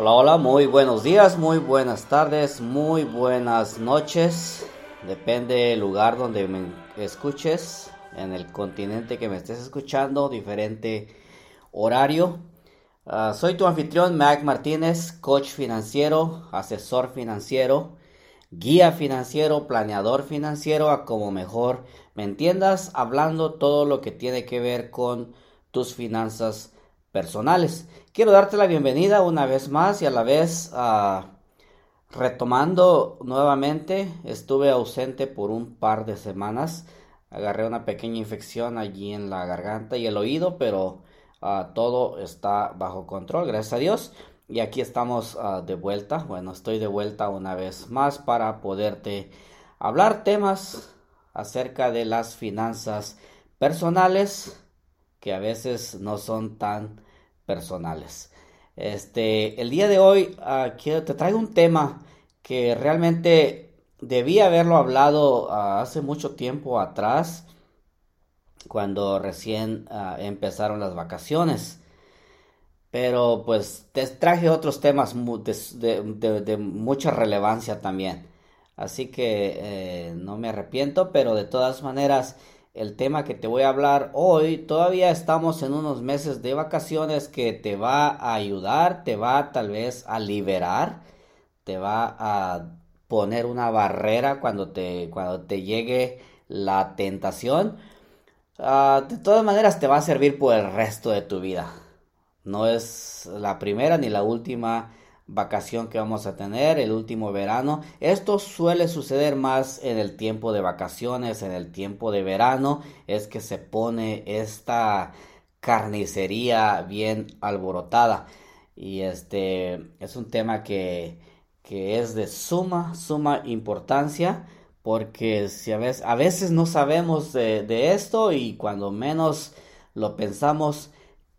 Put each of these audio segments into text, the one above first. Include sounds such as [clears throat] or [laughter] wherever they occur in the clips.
Hola, hola, muy buenos días, muy buenas tardes, muy buenas noches. Depende del lugar donde me escuches, en el continente que me estés escuchando, diferente horario. Ah, soy tu anfitrión, Mac Martínez, coach financiero, asesor financiero, guía financiero, planeador financiero, a como mejor me entiendas, hablando todo lo que tiene que ver con tus finanzas personales. Quiero darte la bienvenida una vez más y a la vez ah, retomando nuevamente. Estuve ausente por un par de semanas. Agarré una pequeña infección allí en la garganta y el oído, pero ah, todo está bajo control, gracias a Dios. Y aquí estamos ah, de vuelta. Bueno, estoy de vuelta una vez más para poderte hablar temas acerca de las finanzas personales que a veces no son tan personales. Este, el día de hoy uh, te traigo un tema que realmente debía haberlo hablado uh, hace mucho tiempo atrás, cuando recién uh, empezaron las vacaciones. Pero pues te traje otros temas de mucha relevancia también. Así que eh, no me arrepiento, pero de todas maneras el tema que te voy a hablar hoy, todavía estamos en unos meses de vacaciones que te va a ayudar, te va tal vez a liberar, te va a poner una barrera cuando te, cuando te llegue la tentación. Ah, de todas maneras te va a servir por el resto de tu vida. No es la primera ni la última vacación que vamos a tener, el último verano. Esto suele suceder más en el tiempo de vacaciones, en el tiempo de verano, es que se pone esta carnicería bien alborotada. Y este es un tema que, que es de suma, suma importancia porque si a, veces, a veces no sabemos de, de esto y cuando menos lo pensamos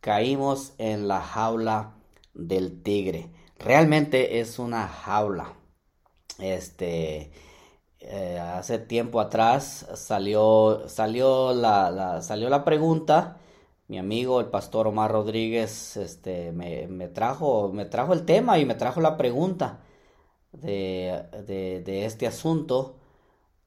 caímos en la jaula del tigre realmente es una jaula. Este, eh, hace tiempo atrás salió, salió la, salió la pregunta. Mi amigo, el pastor Omar Rodríguez, este, me, trajo, me trajo el tema y me trajo la pregunta de, de, este asunto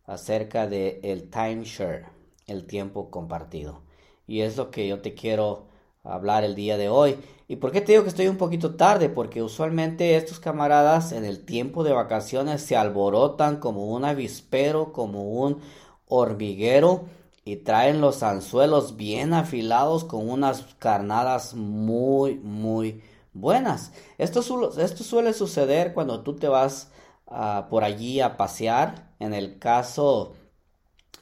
acerca de el timeshare, el tiempo compartido. Y es lo que yo te quiero hablar el día de hoy. ¿Y por qué te digo que estoy un poquito tarde? Porque usualmente estos camaradas en el tiempo de vacaciones se alborotan como un avispero, como un hormiguero y traen los anzuelos bien afilados con unas carnadas muy, muy buenas. Esto, esto suele suceder cuando tú te vas ah, por allí a pasear. En el caso,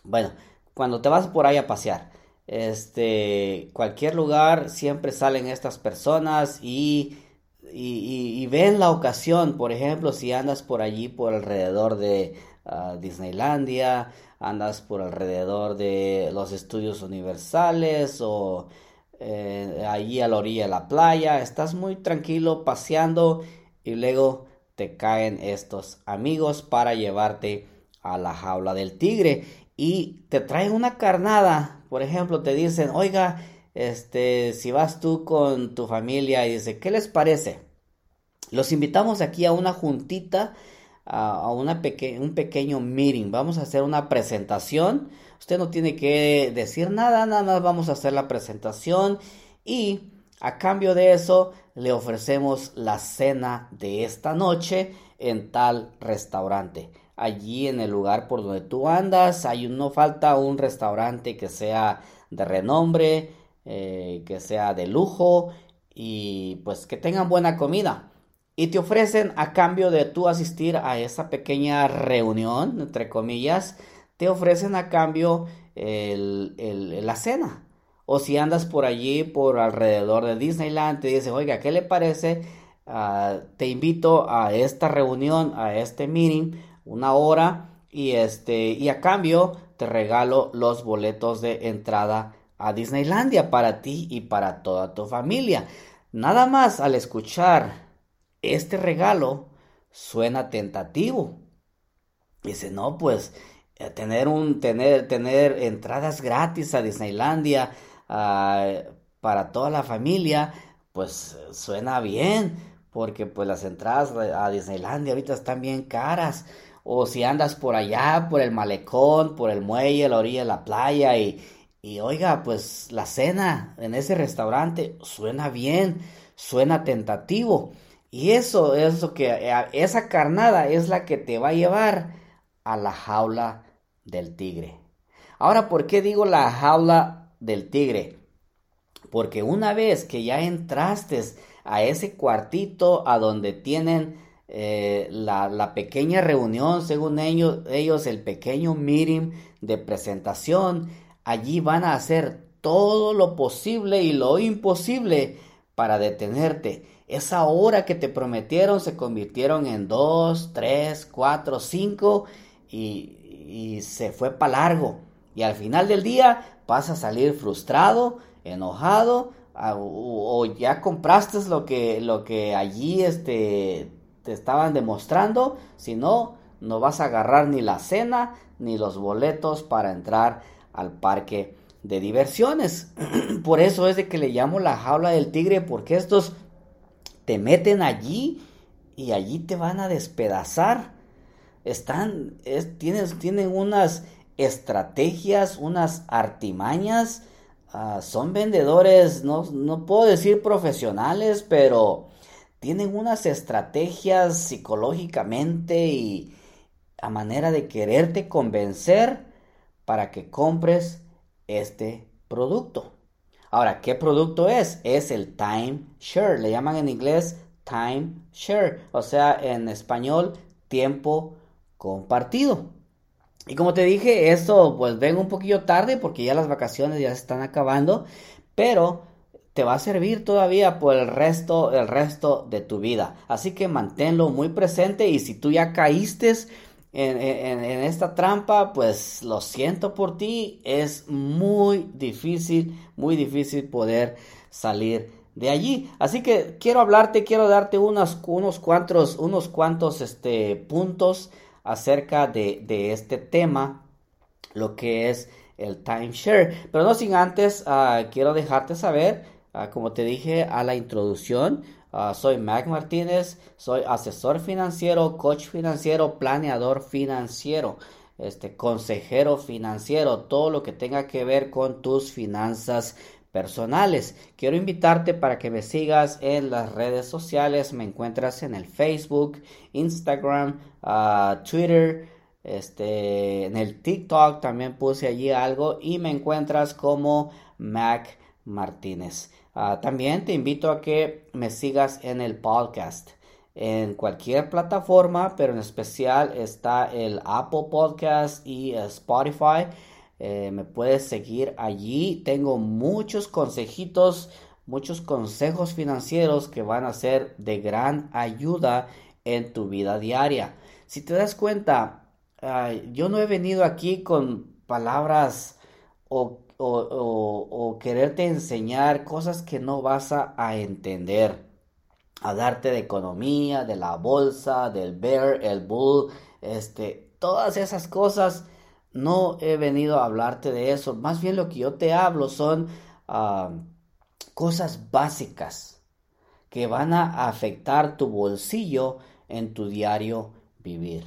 bueno, cuando te vas por ahí a pasear este, cualquier lugar siempre salen estas personas y, y, ven la ocasión, por ejemplo, si andas por allí por alrededor de ah, Disneylandia, andas por alrededor de los estudios universales o eh, allí a la orilla de la playa, estás muy tranquilo paseando y luego te caen estos amigos para llevarte a la jaula del tigre. Y te traen una carnada por ejemplo, te dicen, oiga, este, si vas tú con tu familia y dice, ¿qué les parece? Los invitamos aquí a una juntita, a, una un pequeño meeting. Vamos a hacer una presentación. Usted no tiene que decir nada, nada más vamos a hacer la presentación y a cambio de eso le ofrecemos la cena de esta noche en tal restaurante allí en el lugar por donde tú andas. Hay, no falta un restaurante que sea de renombre, eh, que sea de lujo y pues que tengan buena comida. Y te ofrecen a cambio de tú asistir a esa pequeña reunión, entre comillas, te ofrecen a cambio la cena. O si andas por allí, por alrededor de Disneyland, te dice, oiga, ¿qué le parece? Ah, te invito a esta reunión, a este meeting una hora y este y a cambio te regalo los boletos de entrada a Disneylandia para ti y para toda tu familia. Nada más al escuchar este regalo suena tentativo. Dice, no, pues eh, tener un tener tener entradas gratis a Disneylandia ah, para toda la familia, pues suena bien porque pues las entradas a Disneylandia ahorita están bien caras. O si andas por allá, por el malecón, por el muelle, la orilla de la playa y, y oiga, pues la cena en ese restaurante suena bien, suena tentativo. Y eso es lo que, eh, esa carnada es la que te va a llevar a la jaula del tigre. Ahora, ¿por qué digo la jaula del tigre? Porque una vez que ya entraste a ese cuartito a donde tienen eh, la, pequeña reunión, según ellos, ellos, el pequeño meeting de presentación, allí van a hacer todo lo posible y lo imposible para detenerte. Esa hora que te prometieron se convirtieron en dos, tres, cuatro, cinco y, y se fue para largo. Y al final del día vas a salir frustrado, enojado, o, ya compraste lo que, lo que allí este, te estaban demostrando, si no, no vas a agarrar ni la cena ni los boletos para entrar al parque de diversiones. [clears throat] Por eso es de que le llamo la jaula del tigre, porque estos te meten allí y allí te van a despedazar. Están, tienen unas estrategias, unas artimañas Ah, son vendedores, no, no puedo decir profesionales, pero tienen unas estrategias psicológicamente y a manera de quererte convencer para que compres este producto. Ahora, ¿qué producto es? Es el time share. Le llaman en inglés time share, o sea, en español, tiempo compartido. Y como te dije, esto pues vengo un poquillo tarde porque ya las vacaciones ya se están acabando, pero va a servir todavía por el resto, el resto de tu vida. Así que manténlo muy presente y si tú ya caíste en, esta trampa, pues lo siento por ti, es muy difícil, muy difícil poder salir de allí. Así que quiero hablarte, quiero darte unos, unos cuantos, unos cuantos este, puntos acerca de, este tema, lo que es el timeshare. Pero no sin antes, ah, quiero dejarte saber, ah, como te dije a la introducción, ah, soy Mac Martínez, soy asesor financiero, coach financiero, planeador financiero, este consejero financiero, todo lo que tenga que ver con tus finanzas personales. Quiero invitarte para que me sigas en las redes sociales. Me encuentras en el Facebook, Instagram, ah, Twitter, este, en el TikTok también puse allí algo y me encuentras como Mac Martínez. Ah, también te invito a que me sigas en el podcast en cualquier plataforma, pero en especial está el Apple Podcast y Spotify. Eh, me puedes seguir allí. Tengo muchos consejitos, muchos consejos financieros que van a ser de gran ayuda en tu vida diaria. Si te das cuenta, yo no he venido aquí con palabras o, o, quererte enseñar cosas que no vas a, entender. A darte de economía, de la bolsa, del bear, el bull, este, todas esas cosas no he venido a hablarte de eso. Más bien lo que yo te hablo son cosas básicas que van a afectar tu bolsillo en tu diario vivir.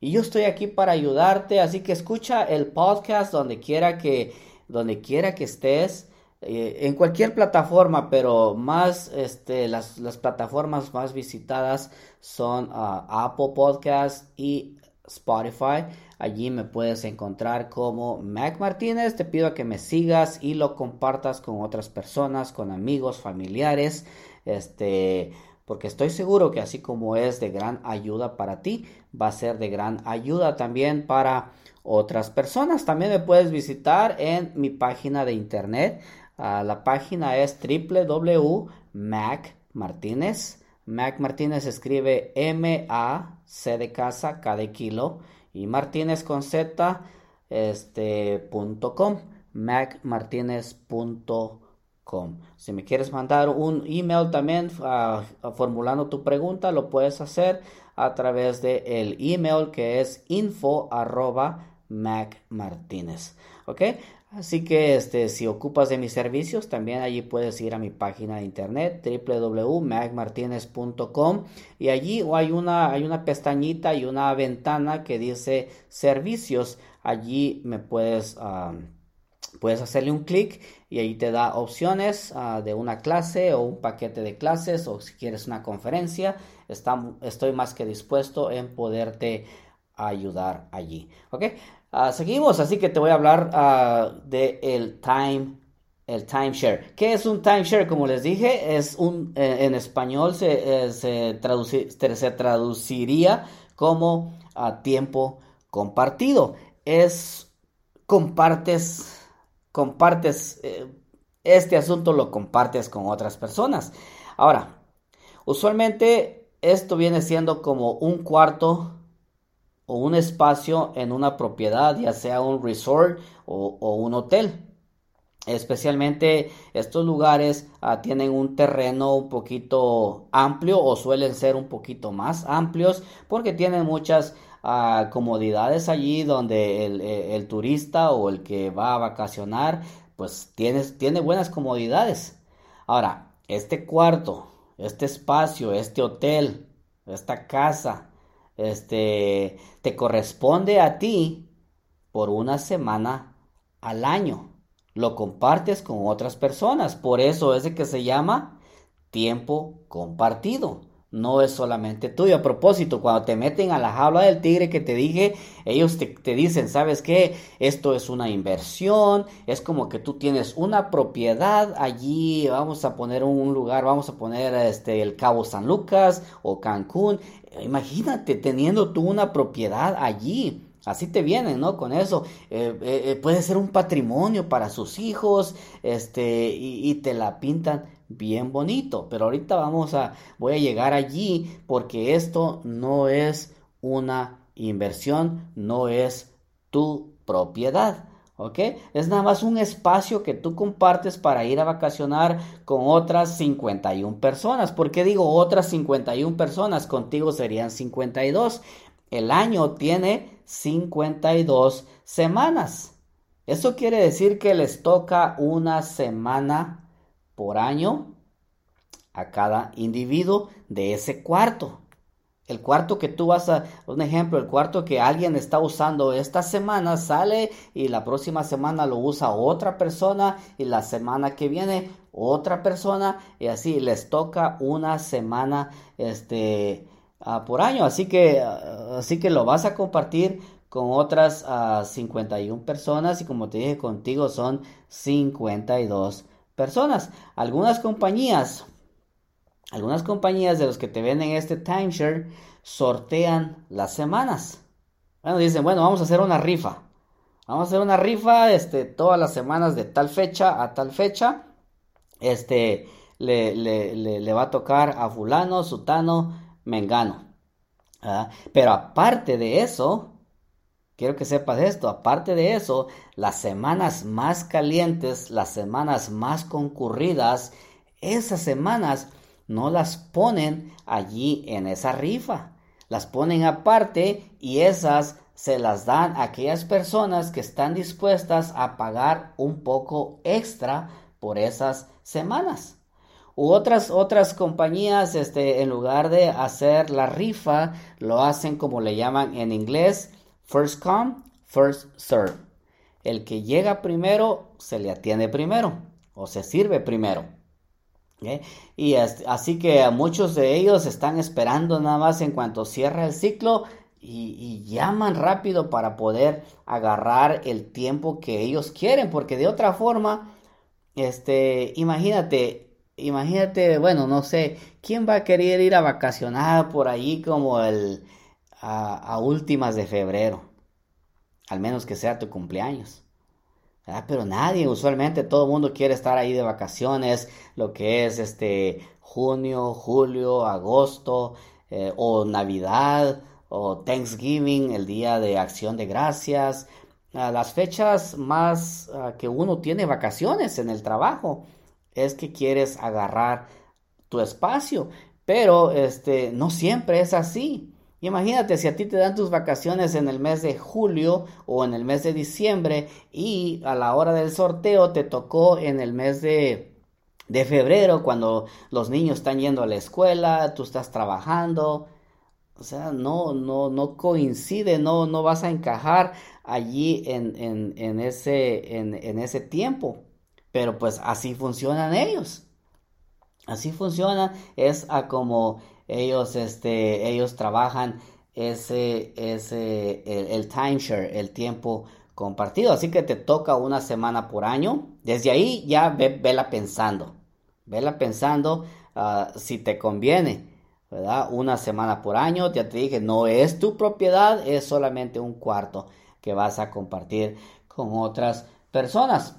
Y yo estoy aquí para ayudarte, así que escucha el podcast donde quiera que, donde quiera que estés, eh, en cualquier plataforma, pero más, este, las, plataformas más visitadas son ah, Apple Podcast y Spotify. Allí me puedes encontrar como Mac Martínez. Te pido que me sigas y lo compartas con otras personas, con amigos, familiares. Este, porque estoy seguro que así como es de gran ayuda para ti, va a ser de gran ayuda también para otras personas. También me puedes visitar en mi página de internet. Ah, la página es www.macmartinez. Mac Martínez escribe M-A-C de casa, K de kilo y Martínez con Z, este, punto com, macmartinez.com. Si me quieres mandar un email también formulando tu pregunta, lo puedes hacer a través de el email que es info macmartinez. ¿Ok? Así que este, si ocupas de mis servicios, también allí puedes ir a mi página de internet www.magmartinez.com y allí hay una, hay una pestañita y una ventana que dice servicios. Allí me puedes, puedes hacerle un clic y ahí te da opciones ah, de una clase o un paquete de clases o si quieres una conferencia. estoy más que dispuesto en poderte ayudar allí. ¿Ok? Ah, seguimos, así que te voy a hablar uh, de el time el timeshare. ¿Qué es un timeshare? Como les dije, es un eh, en español se, eh, se, se, traduciría como a tiempo compartido. Es compartes compartes eh, este asunto lo compartes con otras personas. Ahora, usualmente esto viene siendo como un cuarto o un espacio en una propiedad, ya sea un resort o, un hotel. Especialmente estos lugares ah, tienen un terreno un poquito amplio o suelen ser un poquito más amplios porque tienen muchas ah, comodidades allí donde e, el, turista o el que va a vacacionar pues tiene, tiene buenas comodidades. Ahora, este cuarto, este espacio, este hotel, esta casa, este, te corresponde a ti por una semana al año. Lo compartes con otras personas. Por eso es de que se llama tiempo compartido no es solamente tuyo. A propósito, cuando te meten a la jaula del tigre que te dije, ellos te, dicen, ¿sabes qué? Esto es una inversión, es como que tú tienes una propiedad allí, vamos a poner un lugar, vamos a poner este, el Cabo San Lucas o Cancún. Imagínate teniendo tú una propiedad allí. Así te vienen, ¿no? Con eso. Eh, eh, eh, puede ser un patrimonio para sus hijos, este, y te la pintan bien bonito. Pero ahorita vamos a, voy a llegar allí porque esto no es una inversión, no es tu propiedad. ¿Ok? Es nada más un espacio que tú compartes para ir a vacacionar con otras 51 personas. ¿Por qué digo otras 51 personas? Contigo serían 52. El año tiene 52 semanas. Eso quiere decir que les toca una semana por año a cada individuo de ese cuarto. El cuarto que tú vas a, un ejemplo, el cuarto que alguien está usando esta semana sale y la próxima semana lo usa otra persona y la semana que viene otra persona y así les toca una semana este ah, por año. Así que, así que lo vas a compartir con otras 51 ah, personas y como te dije contigo son 52 personas. Algunas compañías, algunas compañías de los que te venden este timeshare sortean las semanas. Bueno, dicen, bueno, vamos a hacer una rifa. Vamos a hacer una rifa, este, todas las semanas de tal fecha a tal fecha. Este, le, le, va a tocar a fulano, sutano, mengano. Pero aparte de eso, Quiero que sepas esto, aparte de eso, las semanas más calientes, las semanas más concurridas, esas semanas no las ponen allí en esa rifa, las ponen aparte y esas se las dan a aquellas personas que están dispuestas a pagar un poco extra por esas semanas. U otras, otras compañías, este, en lugar de hacer la rifa, lo hacen como le llaman en inglés, First come, first serve. El que llega primero se le atiende primero o se sirve primero. Y así que muchos de ellos están esperando nada más en cuanto cierra el ciclo y, llaman rápido para poder agarrar el tiempo que ellos quieren, porque de otra forma, este, imagínate, imagínate, bueno, no sé, ¿quién va a querer ir a vacacionar por ahí como el, a, últimas de febrero, al menos que sea tu cumpleaños. Pero nadie, usualmente todo el mundo quiere estar ahí de vacaciones, lo que es este junio, julio, agosto, eh, o Navidad, o Thanksgiving, el día de acción de gracias, las fechas más que uno tiene vacaciones en el trabajo, es que quieres agarrar tu espacio, pero este no siempre es así. Imagínate si a ti te dan tus vacaciones en el mes de julio o en el mes de diciembre y a la hora del sorteo te tocó en el mes de, de febrero cuando los niños están yendo a la escuela, tú estás trabajando. O sea, no, no, no coincide, no, no vas a encajar allí en, en, en ese, en, en ese tiempo. Pero pues así funcionan ellos. Así funciona, es a como ellos, este, ellos trabajan ese, ese, el, timeshare, el tiempo compartido. Así que te toca una semana por año. Desde ahí ya ve, vela pensando. Vela pensando uh, si te conviene. ¿verdad? Una semana por año. Ya te dije, no es tu propiedad, es solamente un cuarto que vas a compartir con otras personas.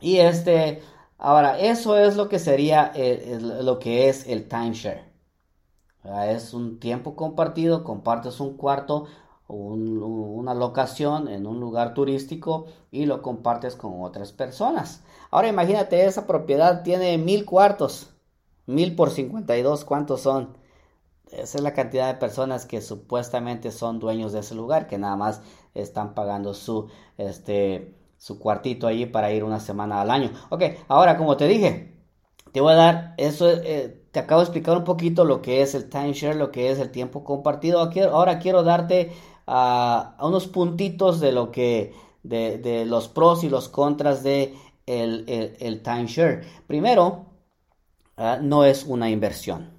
Y este, ahora, eso es lo que sería lo que es el timeshare. Es un tiempo compartido, compartes un cuarto una locación en un lugar turístico y lo compartes con otras personas. Ahora imagínate, esa propiedad tiene mil cuartos. Mil por 52, ¿cuántos son? Esa es la cantidad de personas que supuestamente son dueños de ese lugar, que nada más están pagando su, este, su cuartito allí para ir una semana al año. Ok, ahora como te dije, te voy a dar, eso eh, te acabo de explicar un poquito lo que es el timeshare, lo que es el tiempo compartido. ahora quiero darte a unos puntitos de lo que, de, los pros y los contras de el, el, timeshare. Primero, ah, no es una inversión.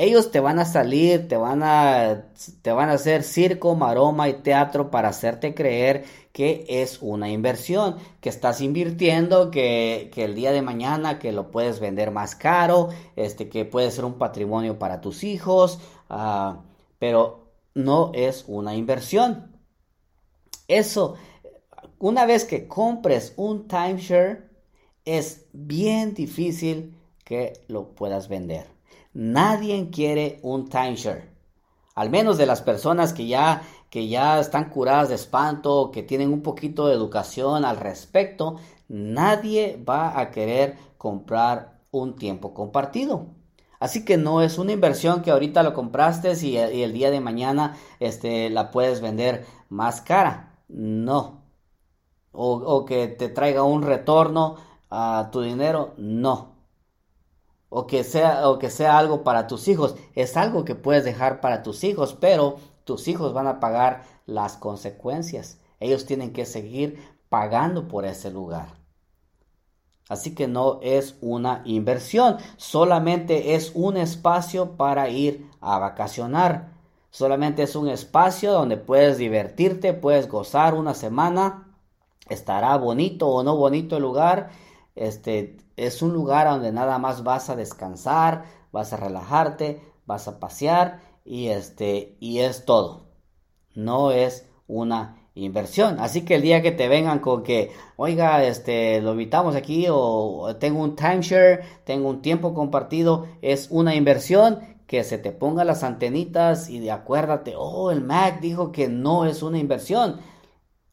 Ellos te van a salir, te van a, te van a hacer circo, maroma y teatro para hacerte creer que es una inversión, que estás invirtiendo, que, el día de mañana que lo puedes vender más caro, este, que puede ser un patrimonio para tus hijos, ah, pero no es una inversión. Eso, una vez que compres un timeshare, es bien difícil que lo puedas vender. Nadie quiere un timeshare. Al menos de las personas que ya, que ya están curadas de espanto, que tienen un poquito de educación al respecto, nadie va a querer comprar un tiempo compartido. Así que no es una inversión que ahorita lo compraste y, el día de mañana este, la puedes vender más cara. No. O que te traiga un retorno a tu dinero. No o que sea o que sea algo para tus hijos, es algo que puedes dejar para tus hijos, pero tus hijos van a pagar las consecuencias. Ellos tienen que seguir pagando por ese lugar. Así que no es una inversión, solamente es un espacio para ir a vacacionar. Solamente es un espacio donde puedes divertirte, puedes gozar una semana. Estará bonito o no bonito el lugar. Este, es un lugar donde nada más vas a descansar, vas a relajarte, vas a pasear y este y es todo. No es una inversión. Así que el día que te vengan con que, oiga, este, lo invitamos aquí o tengo un timeshare, tengo un tiempo compartido, es una inversión, que se te ponga las antenitas y de acuérdate, oh, el Mac dijo que no es una inversión.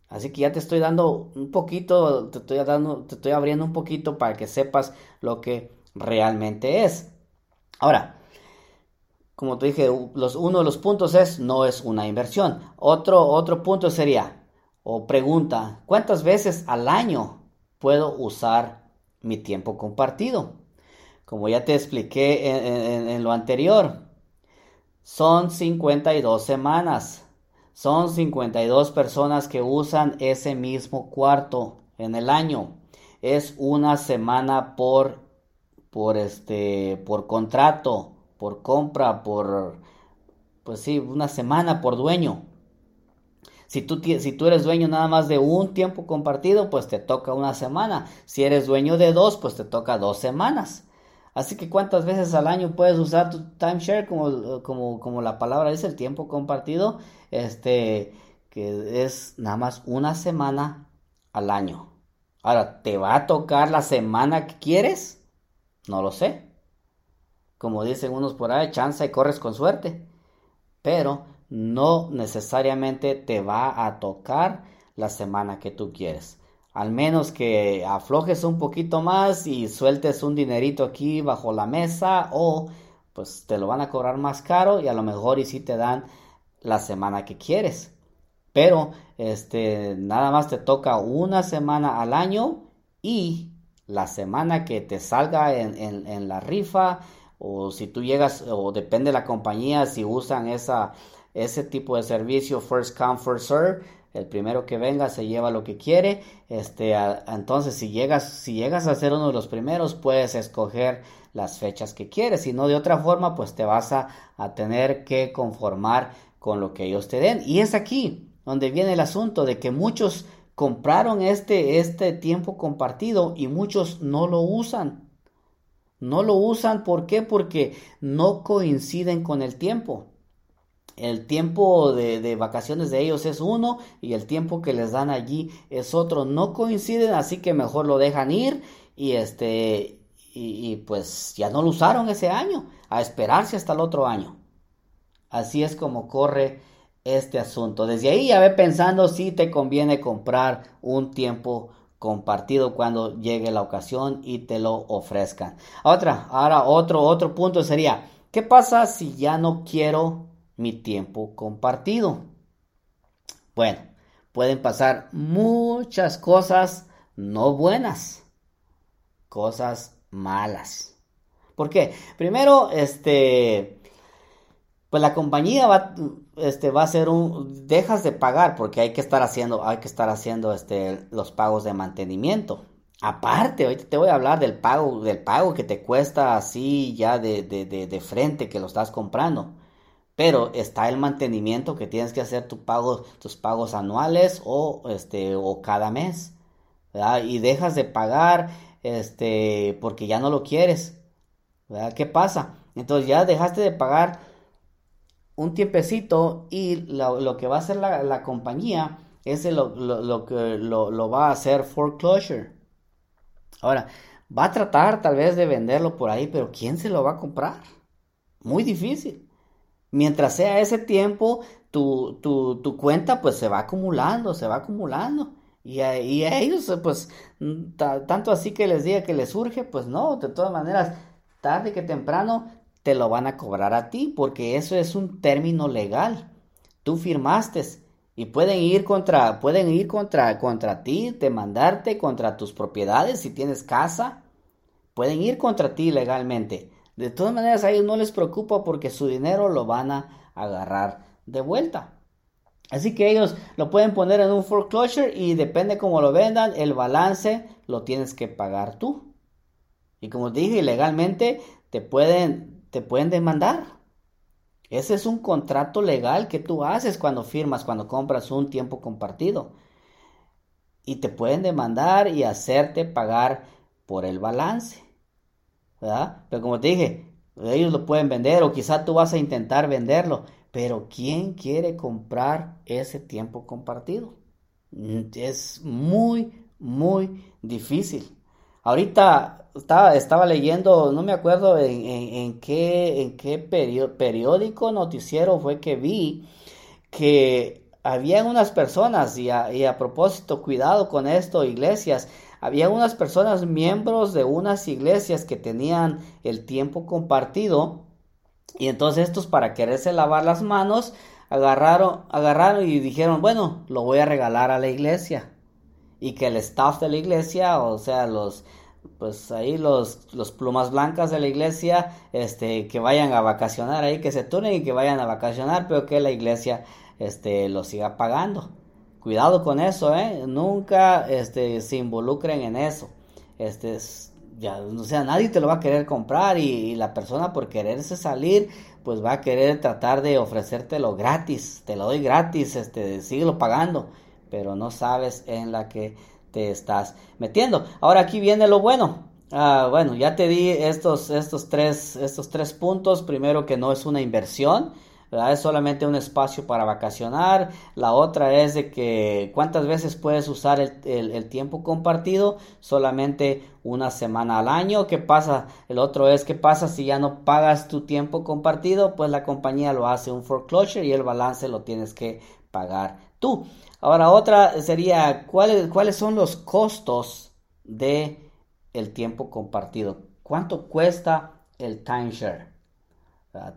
Así que ya te estoy dando un poquito, te estoy dando, te estoy abriendo un poquito para que sepas lo que realmente es. Ahora, como te dije, los, uno de los puntos es no es una inversión. Otro, otro punto sería, o pregunta, ¿cuántas veces al año puedo usar mi tiempo compartido? Como ya te expliqué en, en lo anterior, son 52 semanas. Son 52 personas que usan ese mismo cuarto en el año. Es una semana por por este por contrato, por compra, por pues sí, una semana por dueño. Si tú, si tú eres dueño nada más de un tiempo compartido, pues te toca una semana. Si eres dueño de dos, pues te toca dos semanas. Así que cuántas veces al año puedes usar tu timeshare como, como, como la palabra dice, el tiempo compartido, este, que es nada más una semana al año. Ahora, ¿te va a tocar la semana que quieres? No lo sé. Como dicen unos por ahí, chanza y corres con suerte. Pero no necesariamente te va a tocar la semana que tú quieres al menos que aflojes un poquito más y sueltes un dinerito aquí bajo la mesa o pues te lo van a cobrar más caro y a lo mejor y si te dan la semana que quieres. Pero este nada más te toca una semana al año y la semana que te salga en, la rifa o si tú llegas o depende de la compañía si usan esa ese tipo de servicio first come first serve el primero que venga se lleva lo que quiere este entonces si llegas si llegas a ser uno de los primeros puedes escoger las fechas que quieres si no de otra forma pues te vas a, a tener que conformar con lo que ellos te den y es aquí donde viene el asunto de que muchos compraron este, este tiempo compartido y muchos no lo usan. No lo usan, ¿por qué? Porque no coinciden con el tiempo. El tiempo de, vacaciones de ellos es uno y el tiempo que les dan allí es otro. No coinciden, así que mejor lo dejan ir y este y, y pues ya no lo usaron ese año, a esperarse hasta el otro año. Así es como corre este asunto. Desde ahí ya ve pensando si te conviene comprar un tiempo compartido cuando llegue la ocasión y te lo ofrezcan. Otra, ahora otro otro punto sería, ¿qué pasa si ya no quiero mi tiempo compartido? Bueno, pueden pasar muchas cosas no buenas, cosas malas. ¿Por qué? Primero, este pues la compañía va, este, va a ser un, dejas de pagar porque hay que estar haciendo, hay que estar haciendo, este, los pagos de mantenimiento. Aparte, ahorita te voy a hablar del pago, del pago que te cuesta así ya de, de, de, frente que lo estás comprando. Pero está el mantenimiento que tienes que hacer tu pago, tus pagos anuales o, este, o cada mes. Y dejas de pagar este, porque ya no lo quieres. ¿Qué pasa? Entonces ya dejaste de pagar un tiempecito y lo, que va a hacer la, compañía es lo, lo, que lo, va a hacer foreclosure. Ahora, va a tratar tal vez de venderlo por ahí, pero ¿quién se lo va a comprar? Muy difícil. Mientras sea ese tiempo, tu, tu, cuenta pues se va acumulando, se va acumulando. Y y a ellos pues tanto así que les diga que les surge, pues no, de todas maneras, tarde que temprano te lo van a cobrar a ti, porque eso es un término legal. Tú firmaste y pueden ir contra, pueden ir contra, contra ti, demandarte contra tus propiedades si tienes casa. Pueden ir contra ti legalmente. De todas maneras, a ellos no les preocupa porque su dinero lo van a agarrar de vuelta. Así que ellos lo pueden poner en un foreclosure y depende cómo lo vendan, el balance lo tienes que pagar tú. Y como te dije, legalmente te pueden te pueden demandar. Ese es un contrato legal que tú haces cuando firmas, cuando compras un tiempo compartido. Y te pueden demandar y hacerte pagar por el balance. ¿verdad? Pero como te dije, ellos lo pueden vender o quizá tú vas a intentar venderlo. Pero ¿quién quiere comprar ese tiempo compartido? Es muy, muy difícil. Ahorita estaba, estaba leyendo, no me acuerdo en, qué, en qué periódico noticiero fue que vi que había unas personas, y a, y a propósito, cuidado con esto, iglesias, había unas personas miembros de unas iglesias que tenían el tiempo compartido y entonces estos para quererse lavar las manos agarraron, agarraron y dijeron, bueno, lo voy a regalar a la iglesia y que el staff de la iglesia, o sea, los pues ahí los, los plumas blancas de la iglesia, este, que vayan a vacacionar ahí, que se turnen y que vayan a vacacionar, pero que la iglesia, este, lo siga pagando. Cuidado con eso, eh, nunca, este, se involucren en eso. Este, ya, o sea, nadie te lo va a querer comprar y, la persona por quererse salir, pues va a querer tratar de ofrecértelo gratis, te lo doy gratis, este, síguelo pagando pero no sabes en la que te estás metiendo. Ahora aquí viene lo bueno. Ah, bueno, ya te di estos, estos, tres, estos tres puntos. Primero que no es una inversión, es solamente un espacio para vacacionar. La otra es de que cuántas veces puedes usar el, tiempo compartido, solamente una semana al año. ¿Qué pasa? El otro es qué pasa si ya no pagas tu tiempo compartido, pues la compañía lo hace un foreclosure y el balance lo tienes que pagar tú. Ahora otra sería cuáles cuáles son los costos de el tiempo compartido. ¿Cuánto cuesta el timeshare?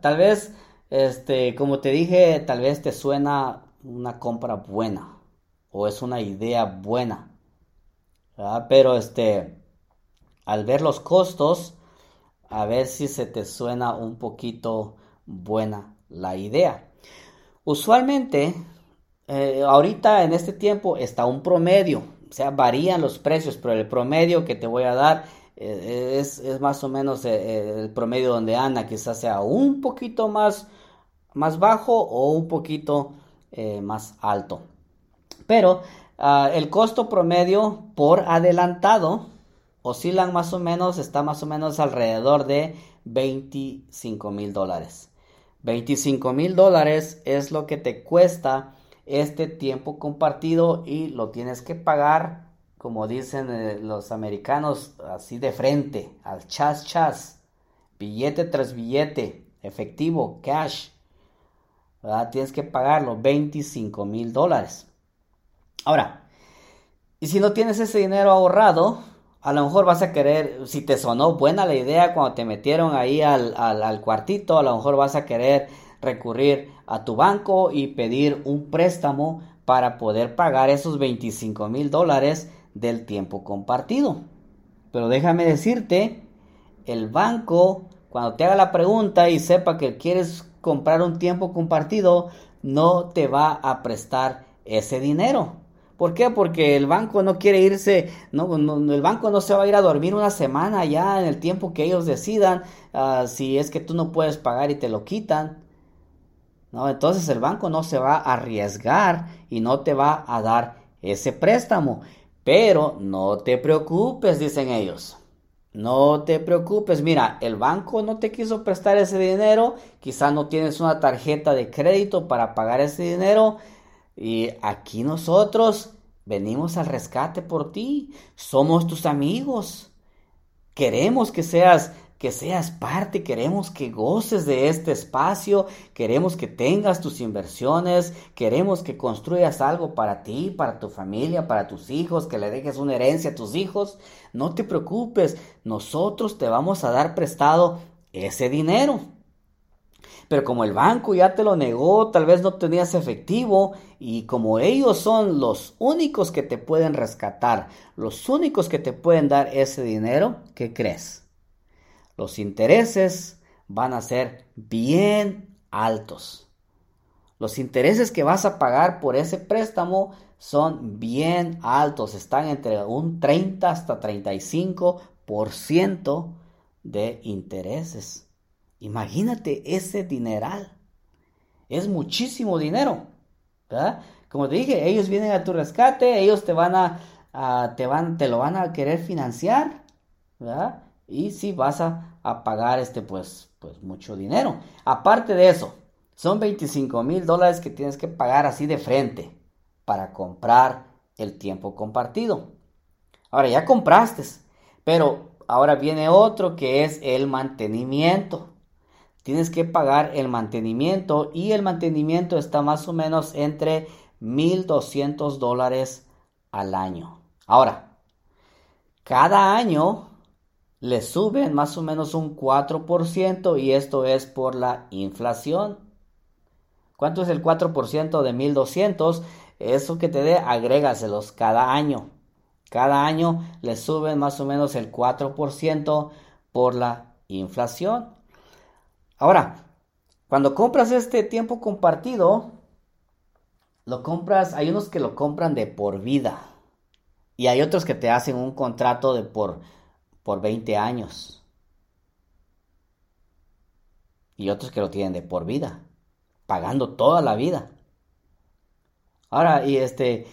Tal vez, este, como te dije, tal vez te suena una compra buena o es una idea buena. Pero este, al ver los costos, a ver si se te suena un poquito buena la idea. Usualmente, eh, ahorita en este tiempo está un promedio, o sea, varían los precios, pero el promedio que te voy a dar eh, es, más o menos eh, el promedio donde anda, quizás sea un poquito más, más bajo o un poquito más alto. Pero ah, el costo promedio por adelantado oscilan más o menos, está más o menos alrededor de 25 mil dólares. 25 mil dólares es lo que te cuesta este tiempo compartido y lo tienes que pagar, como dicen eh, los americanos, así de frente, al chas chas, billete tras billete, efectivo, cash. Tienes que pagarlo, 25 mil dólares. Ahora, y si no tienes ese dinero ahorrado, a lo mejor vas a querer, si te sonó buena la idea cuando te metieron ahí al, al, cuartito, a lo mejor vas a querer recurrir a tu banco y pedir un préstamo para poder pagar esos 25 mil dólares del tiempo compartido. Pero déjame decirte, el banco, cuando te haga la pregunta y sepa que quieres comprar un tiempo compartido, no te va a prestar ese dinero. ¿Por qué? Porque el banco no quiere irse, no, el banco no se va a ir a dormir una semana ya en el tiempo que ellos decidan, ah, si es que tú no puedes pagar y te lo quitan. No, entonces el banco no se va a arriesgar y no te va a dar ese préstamo. Pero no te preocupes, dicen ellos. No te preocupes, mira, el banco no te quiso prestar ese dinero, quizás no tienes una tarjeta de crédito para pagar ese dinero, y aquí nosotros venimos al rescate por ti. Somos tus amigos. Queremos que seas que seas parte, queremos que goces de este espacio, queremos que tengas tus inversiones, queremos que construyas algo para ti, para tu familia, para tus hijos, que le dejes una herencia a tus hijos. No te preocupes, nosotros te vamos a dar prestado ese dinero. Pero como el banco ya te lo negó, tal vez no tenías efectivo y como ellos son los únicos que te pueden rescatar, los únicos que te pueden dar ese dinero, ¿qué crees? Los intereses van a ser bien altos. Los intereses que vas a pagar por ese préstamo son bien altos, están entre un 30 hasta 35% de intereses. Imagínate ese dineral. Es muchísimo dinero. ¿verdad? Como te dije, ellos vienen a tu rescate, ellos te van a, te van, te lo van a querer financiar, ¿verdad? Y si vas a, pagar este, pues, pues mucho dinero. Aparte de eso, son 25 mil dólares que tienes que pagar así de frente para comprar el tiempo compartido. Ahora ya compraste, pero ahora viene otro que es el mantenimiento tienes que pagar el mantenimiento y el mantenimiento está más o menos entre 1.200 dólares al año. Ahora, cada año le suben más o menos un 4% y esto es por la inflación. ¿Cuánto es el 4% de 1200? Eso que te dé, agrégaselos cada año. Cada año le suben más o menos el 4% por la inflación. Ahora, cuando compras este tiempo compartido, lo compras, hay unos que lo compran de por vida y hay otros que te hacen un contrato de por, por 20 años y otros que lo tienen de por vida, pagando toda la vida. Ahora, y este,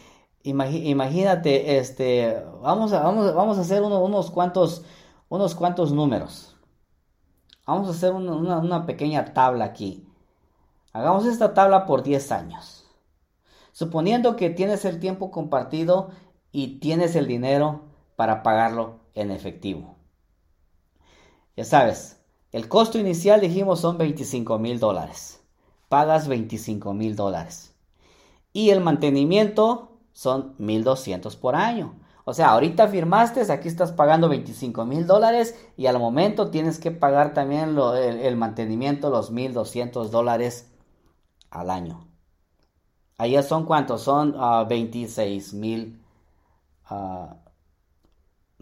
imagínate, este, vamos a, vamos, vamos a hacer unos cuantos, unos cuantos números. Vamos a hacer una, pequeña tabla aquí. Hagamos esta tabla por 10 años. Suponiendo que tienes el tiempo compartido y tienes el dinero para pagarlo en efectivo. Ya sabes, el costo inicial dijimos son 25 mil dólares. Pagas 25 mil dólares. Y el mantenimiento son 1.200 por año. O sea, ahorita firmaste, aquí estás pagando 25 mil dólares y al momento tienes que pagar también el, mantenimiento, los 1.200 dólares al año. Allá son cuántos? Son ah, uh, 26 mil ah,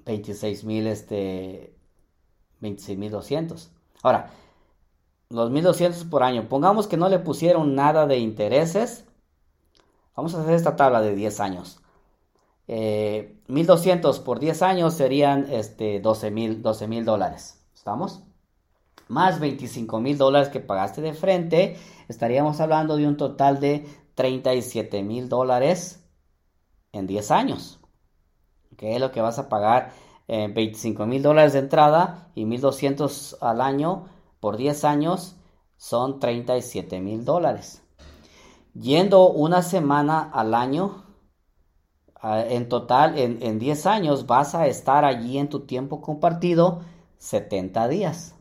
26.000, este, 26.200. Ahora, los 1.200 por año, pongamos que no le pusieron nada de intereses. Vamos a hacer esta tabla de 10 años. Eh, 1.200 por 10 años serían este, 12.000 dólares. ¿Estamos? Más 25.000 dólares que pagaste de frente. Estaríamos hablando de un total de 37.000 dólares en 10 años. Que es lo que vas a pagar? 25 mil dólares de entrada y 1200 al año por 10 años son 37 mil dólares. Yendo una semana al año, en total, en, en 10 años vas a estar allí en tu tiempo compartido 70 días.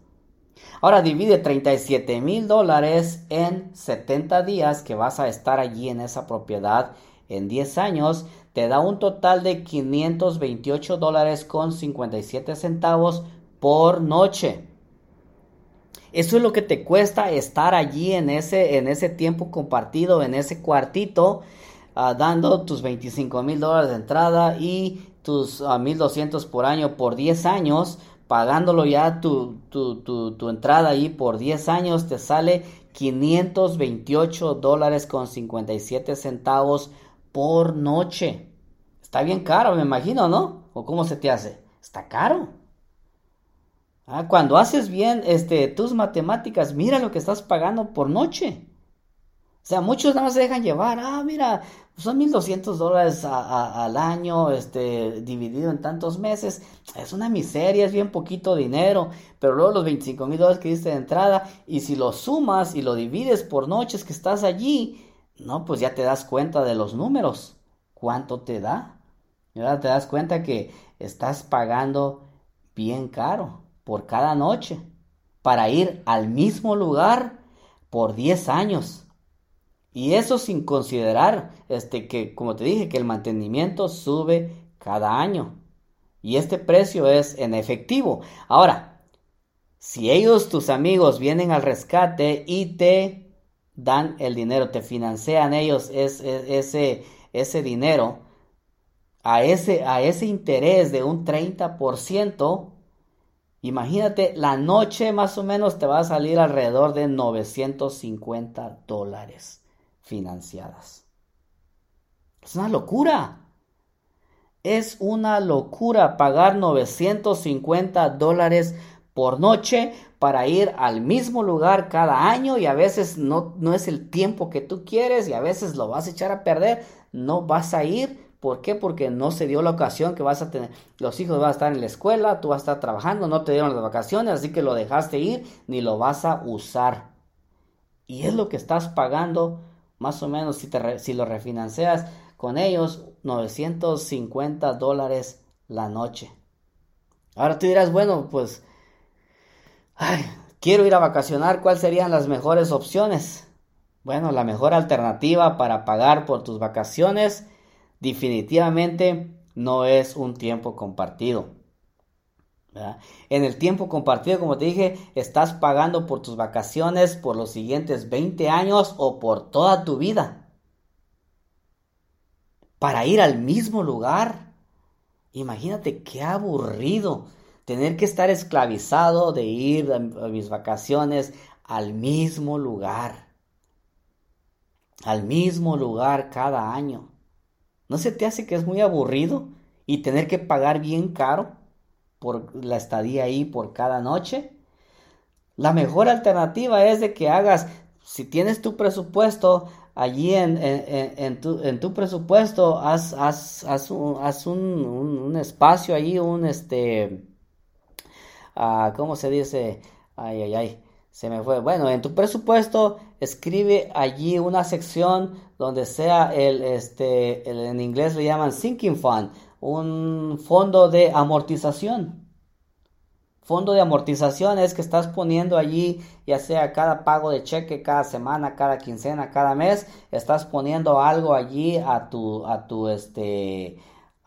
Ahora divide 37 mil dólares en 70 días que vas a estar allí en esa propiedad en 10 años. Te da un total de 528 dólares con 57 centavos por noche. Eso es lo que te cuesta estar allí en ese, tiempo compartido, en ese cuartito, ah, dando tus 25 mil de entrada y tus 1.200 ah, por año por 10 años, pagándolo ya tu, entrada ahí por 10 años, te sale 528 dólares con 57 centavos por noche. Está bien caro, me imagino, ¿no? ¿O cómo se te hace? Está caro. Ah, cuando haces bien este, tus matemáticas, mira lo que estás pagando por noche. O sea, muchos nada más se dejan llevar. Ah, mira, son 1.200 dólares al año, este, dividido en tantos meses. Es una miseria, es bien poquito dinero. Pero luego los 25 mil dólares que diste de entrada, y si lo sumas y lo divides por noches que estás allí, no, pues ya te das cuenta de los números. ¿Cuánto te da? Te das cuenta que estás pagando bien caro por cada noche para ir al mismo lugar por 10 años. Y eso sin considerar este que como te dije que el mantenimiento sube cada año. Y este precio es en efectivo. Ahora, si ellos tus amigos vienen al rescate y te dan el dinero, te financian ellos ese, ese dinero a ese, a ese interés de un 30%, Imagínate, la noche más o menos te va a salir alrededor de 950 dólares financiadas. Es una locura. Es una locura pagar 950 dólares por noche para ir al mismo lugar cada año y a veces no, no es el tiempo que tú quieres y a veces lo vas a echar a perder. No vas a ir ¿Por qué? Porque no se dio la ocasión que vas a tener. Los hijos van a estar en la escuela, tú vas a estar trabajando, no te dieron las vacaciones, así que lo dejaste ir ni lo vas a usar. Y es lo que estás pagando, más o menos, si, te, si lo refinancias con ellos, 950 dólares la noche. Ahora tú dirás, bueno, pues, quiero ir a vacacionar, ¿cuáles serían las mejores opciones? Bueno, la mejor alternativa para pagar por tus vacaciones definitivamente no es un tiempo compartido. En el tiempo compartido, como te dije, estás pagando por tus vacaciones por los siguientes 20 años o por toda tu vida. Para ir al mismo lugar. Imagínate qué aburrido tener que estar esclavizado de ir a mis vacaciones al mismo lugar. Al mismo lugar cada año. ¿No se te hace que es muy aburrido y tener que pagar bien caro por la estadía ahí por cada noche? La mejor alternativa es de que hagas, si tienes tu presupuesto, allí en, en, tu, presupuesto, haz, un, espacio ahí, un este, uh, ¿cómo se dice? Ay, ay, ay se me fue. Bueno, en tu presupuesto escribe allí una sección donde sea el, este, en inglés le llaman sinking fund, un fondo de amortización. Fondo de amortización es que estás poniendo allí, ya sea cada pago de cheque, cada semana, cada quincena, cada mes, estás poniendo algo allí a tu, a tu, este,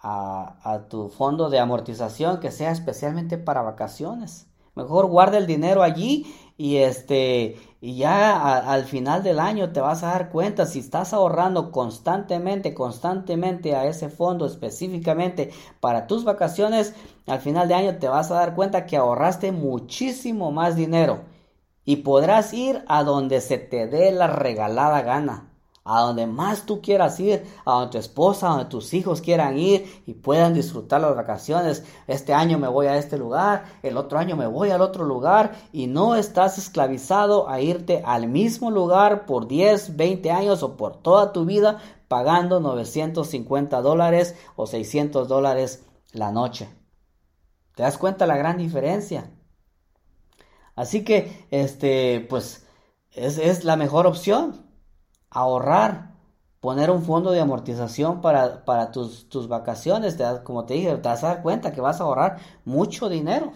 a, tu fondo de amortización que sea especialmente para vacaciones. Mejor guarda el dinero allí y este y ya al final del año te vas a dar cuenta si estás ahorrando constantemente, constantemente a ese fondo específicamente para tus vacaciones, al final de año te vas a dar cuenta que ahorraste muchísimo más dinero y podrás ir a donde se te dé la regalada gana a donde más tú quieras ir, a donde tu esposa, a donde tus hijos quieran ir y puedan disfrutar las vacaciones. Este año me voy a este lugar, el otro año me voy al otro lugar y no estás esclavizado a irte al mismo lugar por 10, 20 años o por toda tu vida pagando 950 dólares o 600 dólares la noche. ¿Te das cuenta la gran diferencia? Así que, este, pues, es, es la mejor opción ahorrar, poner un fondo de amortización para, para tus, tus, vacaciones. Te, como te dije, te vas a dar cuenta que vas a ahorrar mucho dinero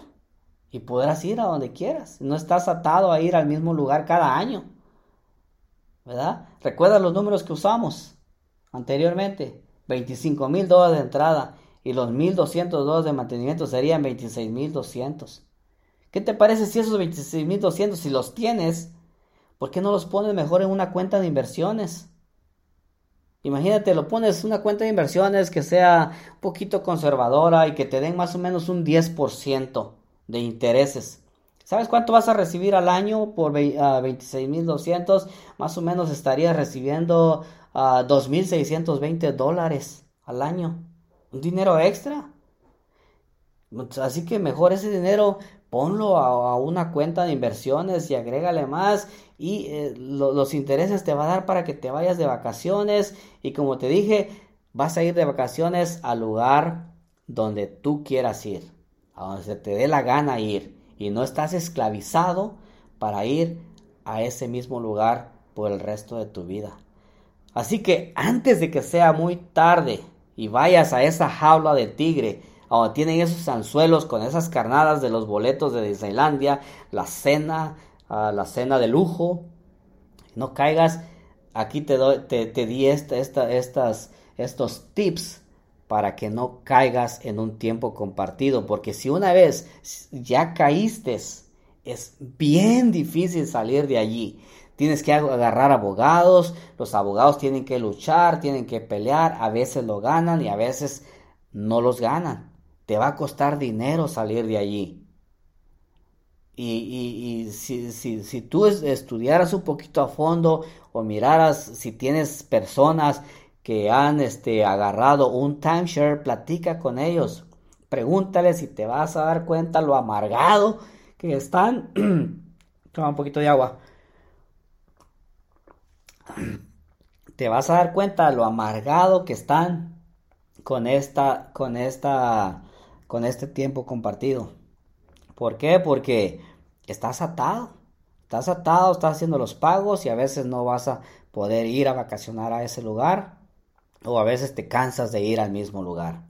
y podrás ir a donde quieras. No estás atado a ir al mismo lugar cada año. ¿Verdad? Recuerda los números que usamos anteriormente. 25 mil dólares de entrada y los 1.200 dólares de mantenimiento serían 26.200. ¿Qué te parece si esos 26.200, si los tienes, ¿Por qué no los pones mejor en una cuenta de inversiones? Imagínate, lo pones una cuenta de inversiones que sea un poquito conservadora y que te den más o menos un 10% de intereses. ¿Sabes cuánto vas a recibir al año por 26.200? Más o menos estarías recibiendo 2.620 dólares al año. Un dinero extra. Así que mejor ese dinero ponlo a, una cuenta de inversiones y agrégale más y eh, los intereses te va a dar para que te vayas de vacaciones y como te dije, vas a ir de vacaciones al lugar donde tú quieras ir, a donde se te dé la gana ir y no estás esclavizado para ir a ese mismo lugar por el resto de tu vida. Así que antes de que sea muy tarde y vayas a esa jaula de tigre o tienen esos anzuelos con esas carnadas de los boletos de Disneylandia, la cena, ah, la cena de lujo. No caigas, aquí te, doy, te, di esta, estas, estos tips para que no caigas en un tiempo compartido, porque si una vez ya caíste, es bien difícil salir de allí. Tienes que agarrar abogados, los abogados tienen que luchar, tienen que pelear, a veces lo ganan y a veces no los ganan te va a costar dinero salir de allí. Y, si, si, tú estudiaras un poquito a fondo o miraras si tienes personas que han este, agarrado un timeshare, platica con ellos. Pregúntales si te vas a dar cuenta lo amargado que están. [clears throat] Toma un poquito de agua. [clears throat] Te vas a dar cuenta lo amargado que están con esta, con esta con este tiempo compartido. ¿Por qué? Porque estás atado. Estás atado, estás haciendo los pagos y a veces no vas a poder ir a vacacionar a ese lugar o a veces te cansas de ir al mismo lugar.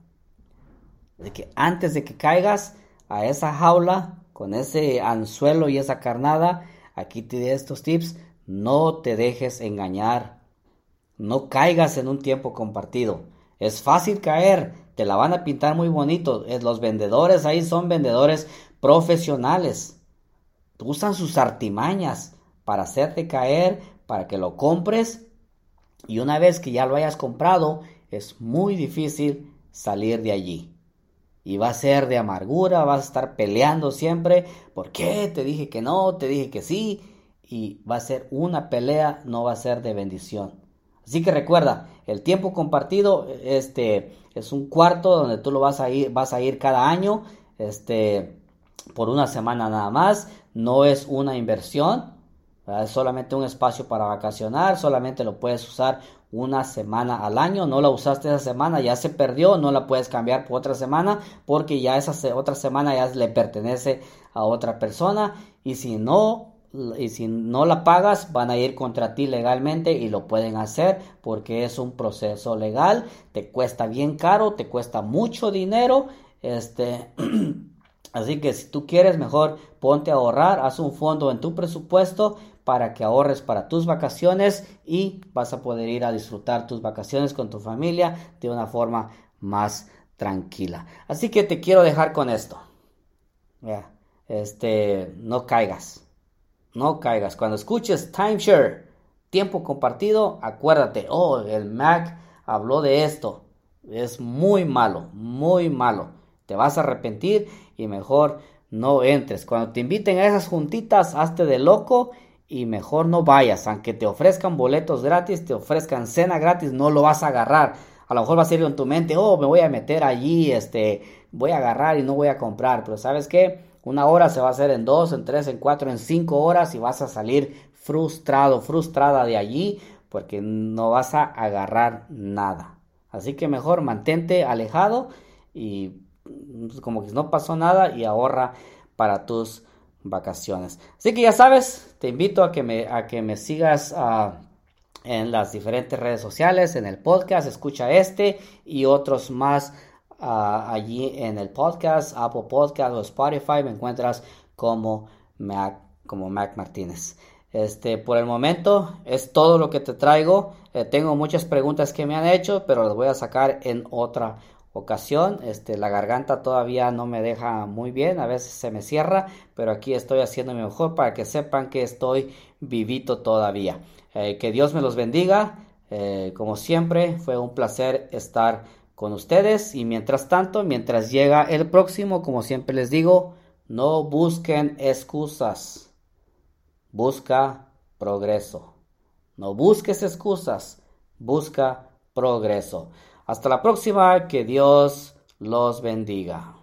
De que antes de que caigas a esa jaula con ese anzuelo y esa carnada, aquí te doy estos tips, no te dejes engañar. No caigas en un tiempo compartido. Es fácil caer, la van a pintar muy bonito. Los vendedores ahí son vendedores profesionales. Usan sus artimañas para hacerte caer, para que lo compres. Y una vez que ya lo hayas comprado, es muy difícil salir de allí. Y va a ser de amargura, vas a estar peleando siempre. ¿Por qué? Te dije que no, te dije que sí. Y va a ser una pelea, no va a ser de bendición. Así que recuerda, el tiempo compartido este, es un cuarto donde tú lo vas a ir, vas a ir cada año, este, por una semana nada más. No es una inversión, es solamente un espacio para vacacionar, solamente lo puedes usar una semana al año, no la usaste esa semana, ya se perdió, no la puedes cambiar por otra semana porque ya esa otra semana ya le pertenece a otra persona. Y si no y si no la pagas van a ir contra ti legalmente y lo pueden hacer porque es un proceso legal, te cuesta bien caro, te cuesta mucho dinero, este [clears throat] así que si tú quieres mejor ponte a ahorrar, haz un fondo en tu presupuesto para que ahorres para tus vacaciones y vas a poder ir a disfrutar tus vacaciones con tu familia de una forma más tranquila. Así que te quiero dejar con esto. Este, no caigas. No caigas. Cuando escuches timeshare, tiempo compartido, acuérdate, oh, el Mac habló de esto. Es muy malo, muy malo. Te vas a arrepentir y mejor no entres. Cuando te inviten a esas juntitas, hazte de loco y mejor no vayas. Aunque te ofrezcan boletos gratis, te ofrezcan cena gratis, no lo vas a agarrar. A lo mejor va a ser en tu mente, oh, me voy a meter allí, este, voy a agarrar y no voy a comprar. Pero ¿sabes qué? Una hora se va a hacer en dos, en tres, en cuatro, en cinco horas y vas a salir frustrado, frustrada de allí porque no vas a agarrar nada. Así que mejor mantente alejado y pues, como que no pasó nada y ahorra para tus vacaciones. Así que ya sabes, te invito a que me, a que me sigas ah, en las diferentes redes sociales, en el podcast, escucha este y otros más ah, allí en el podcast, Apple Podcast o Spotify, me encuentras como Mac, como Mac Martínez. Este, por el momento es todo lo que te traigo. Eh, tengo muchas preguntas que me han hecho, pero las voy a sacar en otra ocasión. Este, la garganta todavía no me deja muy bien, a veces se me cierra, pero aquí estoy haciendo mi mejor para que sepan que estoy vivito todavía. Eh, que Dios me los bendiga. Eh, como siempre, fue un placer estar con ustedes y mientras tanto, mientras llega el próximo, como siempre les digo, no busquen excusas busca progreso. No busques excusas, busca progreso. Hasta la próxima, que Dios los bendiga.